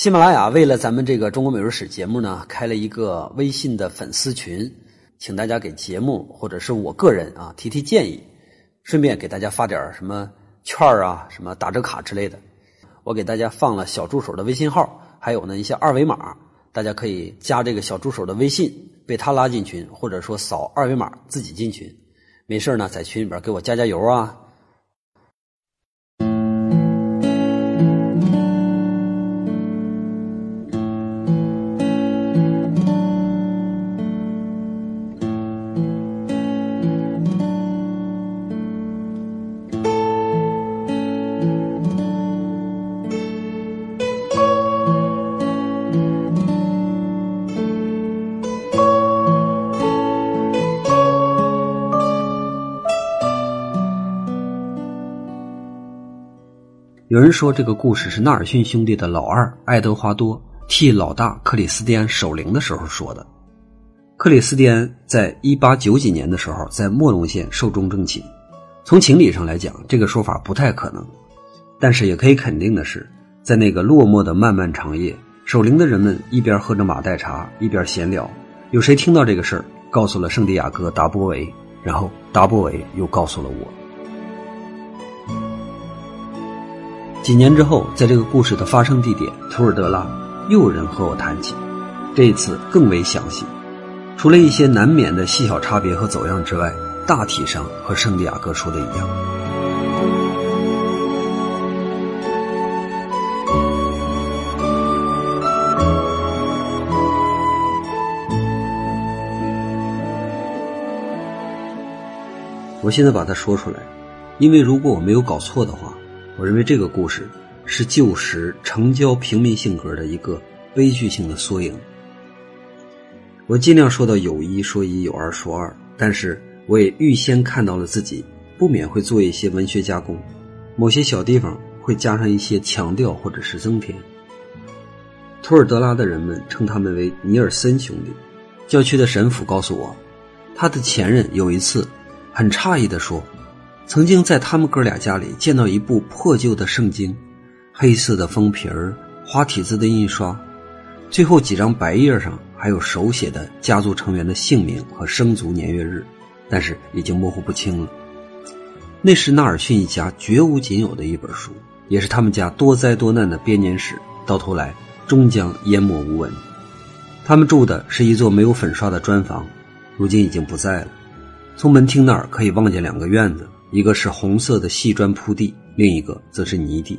喜马拉雅为了咱们这个中国美术史节目呢，开了一个微信的粉丝群，请大家给节目或者是我个人啊提提建议，顺便给大家发点什么券啊、什么打折卡之类的。我给大家放了小助手的微信号，还有呢一些二维码，大家可以加这个小助手的微信，被他拉进群，或者说扫二维码自己进群。没事呢，在群里边给我加加油啊。有人说这个故事是纳尔逊兄弟的老二爱德华多替老大克里斯蒂安守灵的时候说的。克里斯蒂安在一八九几年的时候在莫龙县寿终正寝，从情理上来讲，这个说法不太可能。但是也可以肯定的是，在那个落寞的漫漫长夜，守灵的人们一边喝着马黛茶，一边闲聊。有谁听到这个事儿，告诉了圣地亚哥达波维，然后达波维又告诉了我。几年之后，在这个故事的发生地点图尔德拉，又有人和我谈起，这一次更为详细。除了一些难免的细小差别和走样之外，大体上和圣地亚哥说的一样。我现在把它说出来，因为如果我没有搞错的话。我认为这个故事是旧时城郊平民性格的一个悲剧性的缩影。我尽量说到有一说一，有二说二，但是我也预先看到了自己不免会做一些文学加工，某些小地方会加上一些强调或者是增添。图尔德拉的人们称他们为尼尔森兄弟。郊区的神父告诉我，他的前任有一次很诧异地说。曾经在他们哥俩家里见到一部破旧的圣经，黑色的封皮儿，花体字的印刷，最后几张白页上还有手写的家族成员的姓名和生卒年月日，但是已经模糊不清了。那是纳尔逊一家绝无仅有的一本书，也是他们家多灾多难的编年史，到头来终将淹没无闻。他们住的是一座没有粉刷的砖房，如今已经不在了。从门厅那儿可以望见两个院子。一个是红色的细砖铺地，另一个则是泥地。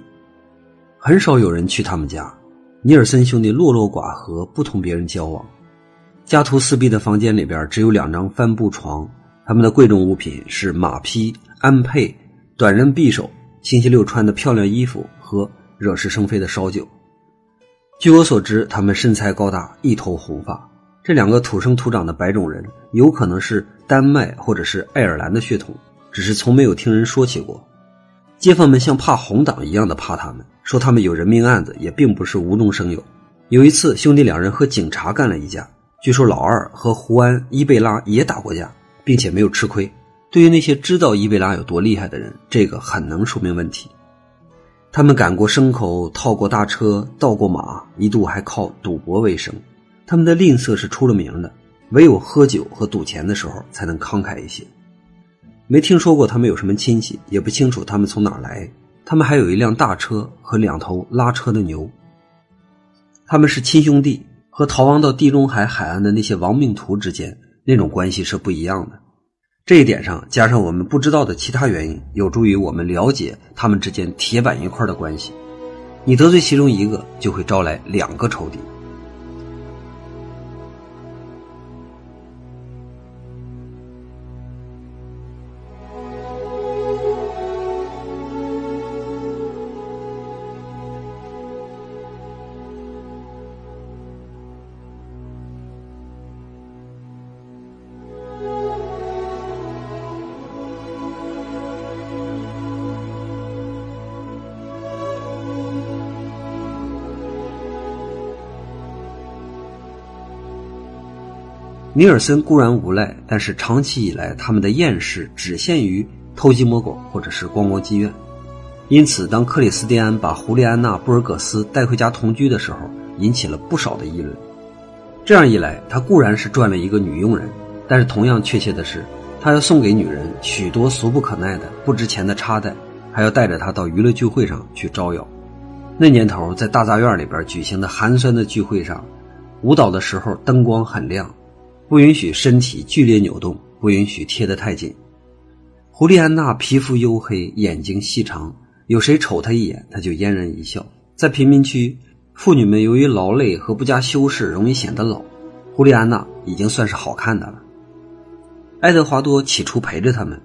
很少有人去他们家。尼尔森兄弟落落寡合，不同别人交往。家徒四壁的房间里边只有两张帆布床。他们的贵重物品是马匹、鞍辔、短刃匕首、星期六穿的漂亮衣服和惹是生非的烧酒。据我所知，他们身材高大，一头红发。这两个土生土长的白种人，有可能是丹麦或者是爱尔兰的血统。只是从没有听人说起过，街坊们像怕红党一样的怕他们，说他们有人命案子，也并不是无中生有。有一次，兄弟两人和警察干了一架，据说老二和胡安·伊贝拉也打过架，并且没有吃亏。对于那些知道伊贝拉有多厉害的人，这个很能说明问题。他们赶过牲口，套过大车，盗过马，一度还靠赌博为生。他们的吝啬是出了名的，唯有喝酒和赌钱的时候才能慷慨一些。没听说过他们有什么亲戚，也不清楚他们从哪来。他们还有一辆大车和两头拉车的牛。他们是亲兄弟，和逃亡到地中海海岸的那些亡命徒之间那种关系是不一样的。这一点上，加上我们不知道的其他原因，有助于我们了解他们之间铁板一块的关系。你得罪其中一个，就会招来两个仇敌。尼尔森固然无赖，但是长期以来他们的厌世只限于偷鸡摸狗或者是逛逛妓院。因此，当克里斯蒂安把胡利安娜·布尔格斯带回家同居的时候，引起了不少的议论。这样一来，他固然是赚了一个女佣人，但是同样确切的是，他要送给女人许多俗不可耐的不值钱的插袋，还要带着她到娱乐聚会上去招摇。那年头，在大杂院里边举行的寒酸的聚会上，舞蹈的时候灯光很亮，不允许身体剧烈扭动，不允许贴得太紧。胡利安娜皮肤黝黑，眼睛细长。有谁瞅她一眼，她就嫣然一笑。在贫民区，妇女们由于劳累和不加修饰，容易显得老。胡利安娜已经算是好看的了。爱德华多起初陪着他们，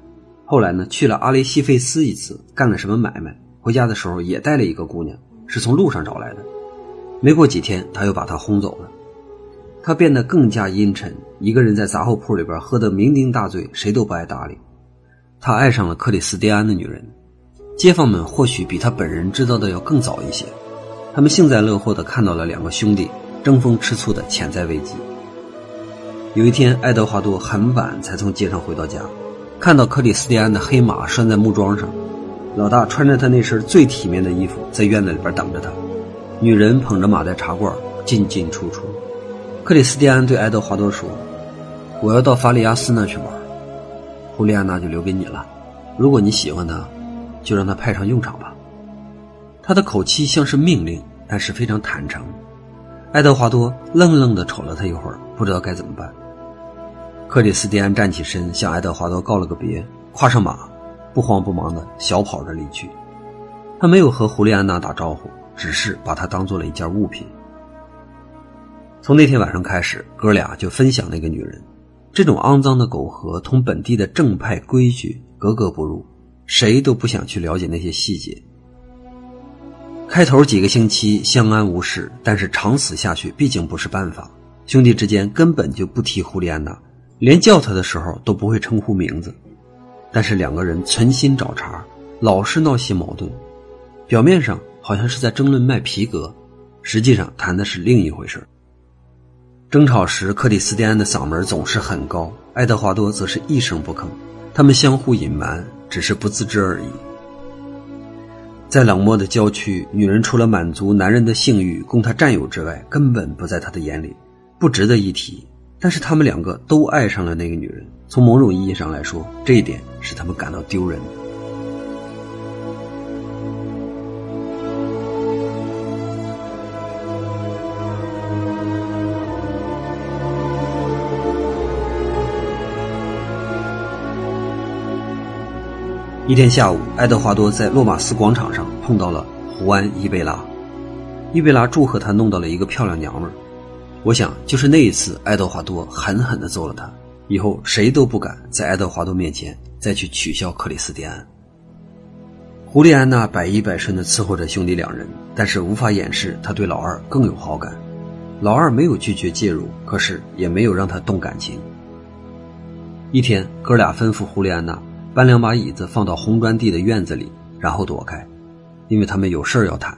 后来呢，去了阿雷西费斯一次，干了什么买卖？回家的时候也带了一个姑娘，是从路上找来的。没过几天，他又把她轰走了。他变得更加阴沉，一个人在杂货铺里边喝得酩酊大醉，谁都不爱搭理。他爱上了克里斯蒂安的女人。街坊们或许比他本人知道的要更早一些，他们幸灾乐祸地看到了两个兄弟争风吃醋的潜在危机。有一天，爱德华多很晚才从街上回到家，看到克里斯蒂安的黑马拴在木桩上，老大穿着他那身最体面的衣服在院子里边等着他，女人捧着马袋茶罐进进出出。克里斯蒂安对爱德华多说：“我要到法里亚斯那去玩，胡利安娜就留给你了，如果你喜欢她。”就让他派上用场吧。他的口气像是命令，但是非常坦诚。爱德华多愣愣地瞅了他一会儿，不知道该怎么办。克里斯蒂安站起身，向爱德华多告了个别，跨上马，不慌不忙地小跑着离去。他没有和胡利安娜打招呼，只是把她当做了一件物品。从那天晚上开始，哥俩就分享那个女人。这种肮脏的苟合，同本地的正派规矩格格不入。谁都不想去了解那些细节。开头几个星期相安无事，但是长此下去毕竟不是办法。兄弟之间根本就不提胡利安娜，连叫他的时候都不会称呼名字。但是两个人存心找茬，老是闹些矛盾。表面上好像是在争论卖皮革，实际上谈的是另一回事。争吵时，克里斯蒂安的嗓门总是很高，爱德华多则是一声不吭。他们相互隐瞒。只是不自知而已。在冷漠的郊区，女人除了满足男人的性欲供他占有之外，根本不在他的眼里，不值得一提。但是他们两个都爱上了那个女人，从某种意义上来说，这一点使他们感到丢人。一天下午，爱德华多在洛马斯广场上碰到了胡安·伊贝拉。伊贝拉祝贺他弄到了一个漂亮娘们儿。我想，就是那一次，爱德华多狠狠地揍了他，以后谁都不敢在爱德华多面前再去取笑克里斯蒂安。胡利安娜百依百顺地伺候着兄弟两人，但是无法掩饰他对老二更有好感。老二没有拒绝介入，可是也没有让他动感情。一天，哥俩吩咐胡利安娜。搬两把椅子放到红砖地的院子里，然后躲开，因为他们有事要谈。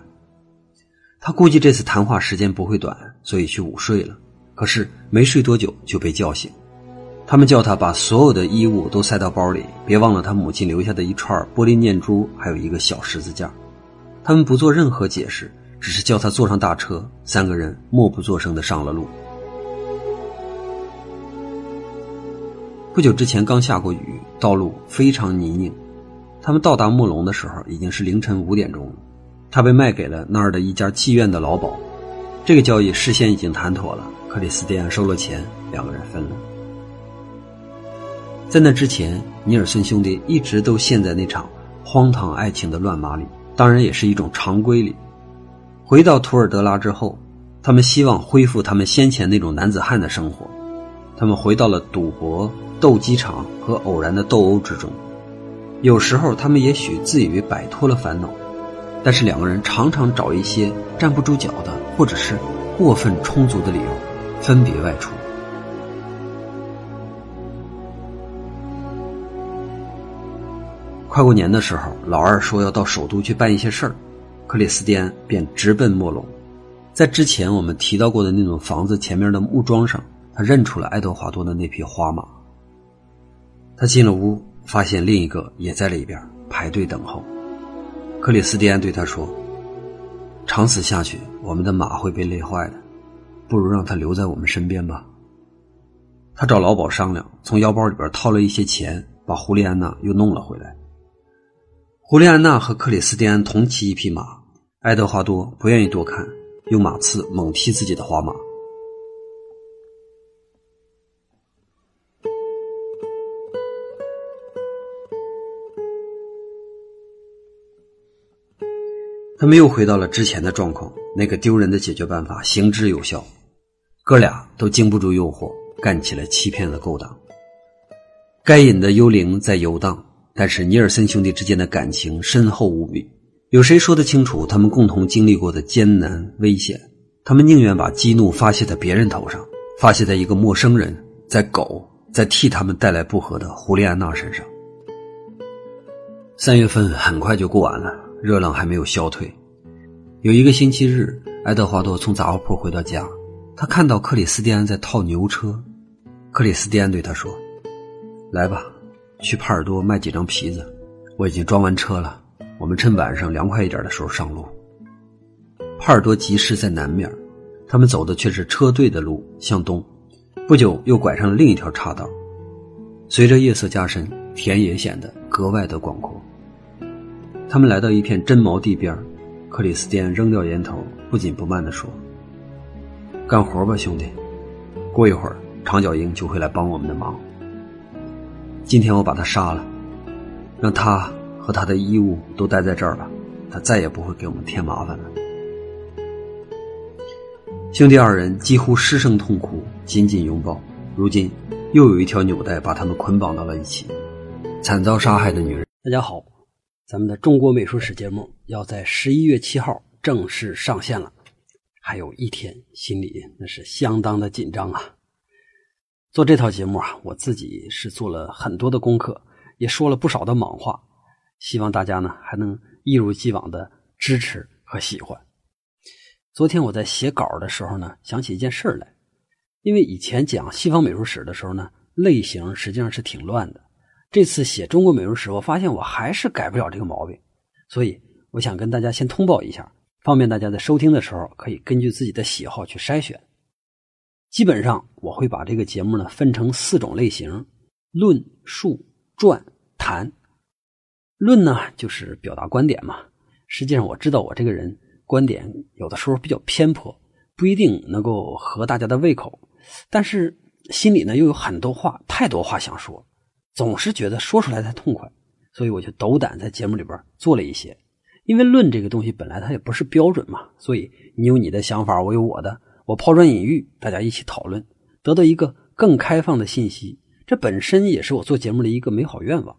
他估计这次谈话时间不会短，所以去午睡了。可是没睡多久就被叫醒。他们叫他把所有的衣物都塞到包里，别忘了他母亲留下的一串玻璃念珠，还有一个小十字架。他们不做任何解释，只是叫他坐上大车。三个人默不作声地上了路。不久之前刚下过雨，道路非常泥泞。他们到达莫龙的时候已经是凌晨五点钟了。他被卖给了那儿的一家妓院的老鸨。这个交易事先已经谈妥了，克里斯蒂安收了钱，两个人分了。在那之前，尼尔森兄弟一直都陷在那场荒唐爱情的乱麻里，当然也是一种常规里。回到图尔德拉之后，他们希望恢复他们先前那种男子汉的生活。他们回到了赌博。斗鸡场和偶然的斗殴之中，有时候他们也许自以为摆脱了烦恼，但是两个人常常找一些站不住脚的或者是过分充足的理由，分别外出。快过年的时候，老二说要到首都去办一些事儿，克里斯蒂安便直奔莫龙。在之前我们提到过的那种房子前面的木桩上，他认出了爱德华多的那匹花马。他进了屋，发现另一个也在里边排队等候。克里斯蒂安对他说：“长此下去，我们的马会被累坏的，不如让他留在我们身边吧。”他找老鸨商量，从腰包里边掏了一些钱，把胡利安娜又弄了回来。胡利安娜和克里斯蒂安同骑一匹马，爱德华多不愿意多看，用马刺猛踢自己的花马。他们又回到了之前的状况，那个丢人的解决办法行之有效，哥俩都经不住诱惑，干起了欺骗的勾当。该隐的幽灵在游荡，但是尼尔森兄弟之间的感情深厚无比。有谁说得清楚他们共同经历过的艰难危险？他们宁愿把激怒发泄在别人头上，发泄在一个陌生人，在狗，在替他们带来不和的胡利安娜身上。三月份很快就过完了。热浪还没有消退。有一个星期日，爱德华多从杂货铺回到家，他看到克里斯蒂安在套牛车。克里斯蒂安对他说：“来吧，去帕尔多卖几张皮子，我已经装完车了。我们趁晚上凉快一点的时候上路。”帕尔多集市在南面，他们走的却是车队的路，向东。不久又拐上了另一条岔道。随着夜色加深，田野显得格外的广阔。他们来到一片真毛地边克里斯蒂安扔掉烟头，不紧不慢地说：“干活吧，兄弟。过一会儿，长脚鹰就会来帮我们的忙。今天我把他杀了，让他和他的衣物都待在这儿吧，他再也不会给我们添麻烦了。”兄弟二人几乎失声痛哭，紧紧拥抱。如今，又有一条纽带把他们捆绑到了一起。惨遭杀害的女人。大家好。咱们的中国美术史节目要在十一月七号正式上线了，还有一天，心里那是相当的紧张啊。做这套节目啊，我自己是做了很多的功课，也说了不少的莽话，希望大家呢还能一如既往的支持和喜欢。昨天我在写稿的时候呢，想起一件事来，因为以前讲西方美术史的时候呢，类型实际上是挺乱的。这次写中国美术史，我发现我还是改不了这个毛病，所以我想跟大家先通报一下，方便大家在收听的时候可以根据自己的喜好去筛选。基本上我会把这个节目呢分成四种类型：论述、传、谈。论呢就是表达观点嘛。实际上我知道我这个人观点有的时候比较偏颇，不一定能够合大家的胃口，但是心里呢又有很多话，太多话想说。总是觉得说出来才痛快，所以我就斗胆在节目里边做了一些。因为论这个东西本来它也不是标准嘛，所以你有你的想法，我有我的，我抛砖引玉，大家一起讨论，得到一个更开放的信息。这本身也是我做节目的一个美好愿望。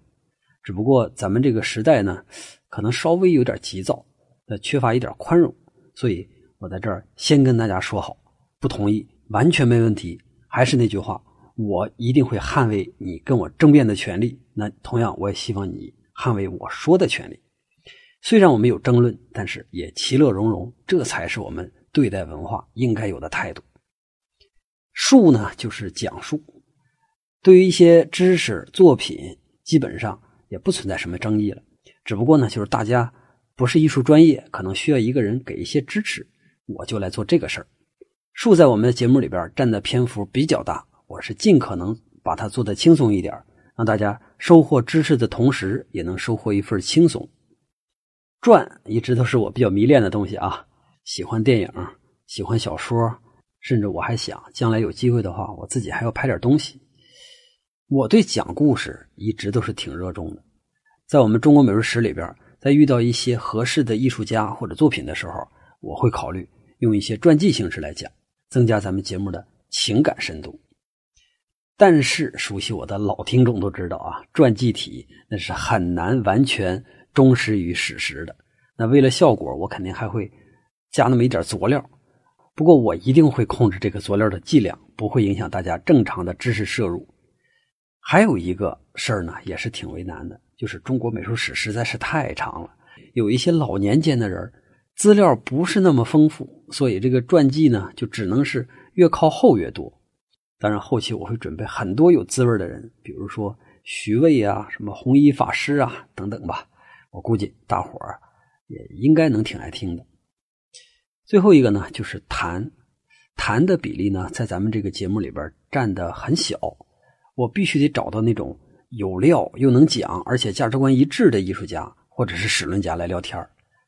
只不过咱们这个时代呢，可能稍微有点急躁，呃，缺乏一点宽容，所以我在这儿先跟大家说好，不同意完全没问题。还是那句话。我一定会捍卫你跟我争辩的权利。那同样，我也希望你捍卫我说的权利。虽然我们有争论，但是也其乐融融，这才是我们对待文化应该有的态度。述呢，就是讲述。对于一些知识作品，基本上也不存在什么争议了。只不过呢，就是大家不是艺术专业，可能需要一个人给一些支持，我就来做这个事儿。述在我们的节目里边占的篇幅比较大。我是尽可能把它做得轻松一点，让大家收获知识的同时，也能收获一份轻松。传一直都是我比较迷恋的东西啊，喜欢电影，喜欢小说，甚至我还想将来有机会的话，我自己还要拍点东西。我对讲故事一直都是挺热衷的，在我们中国美术史里边，在遇到一些合适的艺术家或者作品的时候，我会考虑用一些传记形式来讲，增加咱们节目的情感深度。但是熟悉我的老听众都知道啊，传记体那是很难完全忠实于史实的。那为了效果，我肯定还会加那么一点佐料。不过我一定会控制这个佐料的剂量，不会影响大家正常的知识摄入。还有一个事儿呢，也是挺为难的，就是中国美术史实在是太长了，有一些老年间的人资料不是那么丰富，所以这个传记呢，就只能是越靠后越多。当然，后期我会准备很多有滋味的人，比如说徐渭啊、什么弘一法师啊等等吧。我估计大伙儿也应该能挺爱听的。最后一个呢，就是谈，谈的比例呢，在咱们这个节目里边占的很小。我必须得找到那种有料又能讲，而且价值观一致的艺术家或者是史论家来聊天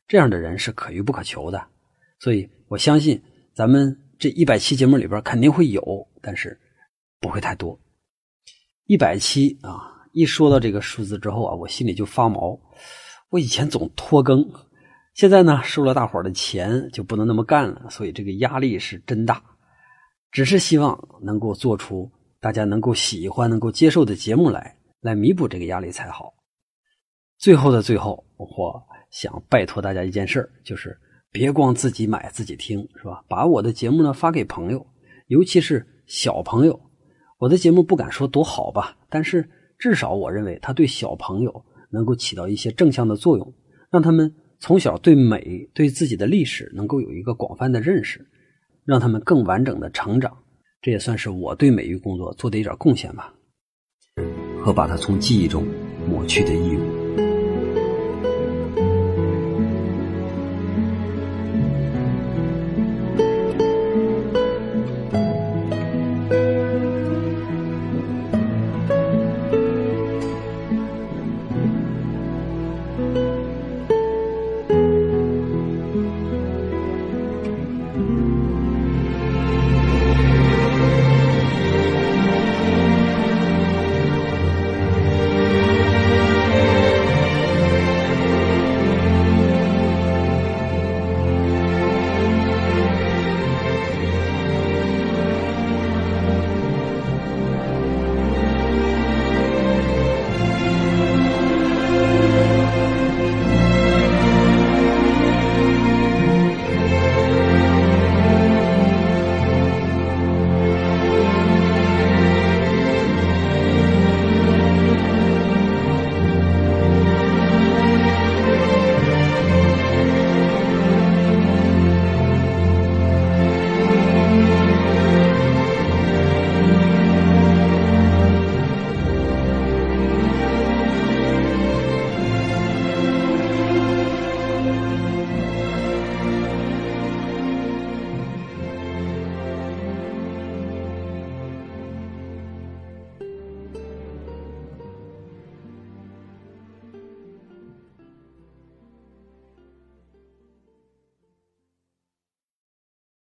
这样的人是可遇不可求的。所以我相信咱们这一百期节目里边肯定会有，但是不会太多。一百期啊，一说到这个数字之后啊，我心里就发毛。我以前总拖更，现在呢收了大伙的钱，就不能那么干了，所以这个压力是真大。只是希望能够做出。大家能够喜欢、能够接受的节目来，来弥补这个压力才好。最后的最后，我想拜托大家一件事就是别光自己买、自己听，是吧？把我的节目呢发给朋友，尤其是小朋友。我的节目不敢说多好吧，但是至少我认为它对小朋友能够起到一些正向的作用，让他们从小对美、对自己的历史能够有一个广泛的认识，让他们更完整的成长。这也算是我对美育工作做的一点贡献吧，和把它从记忆中抹去的义务。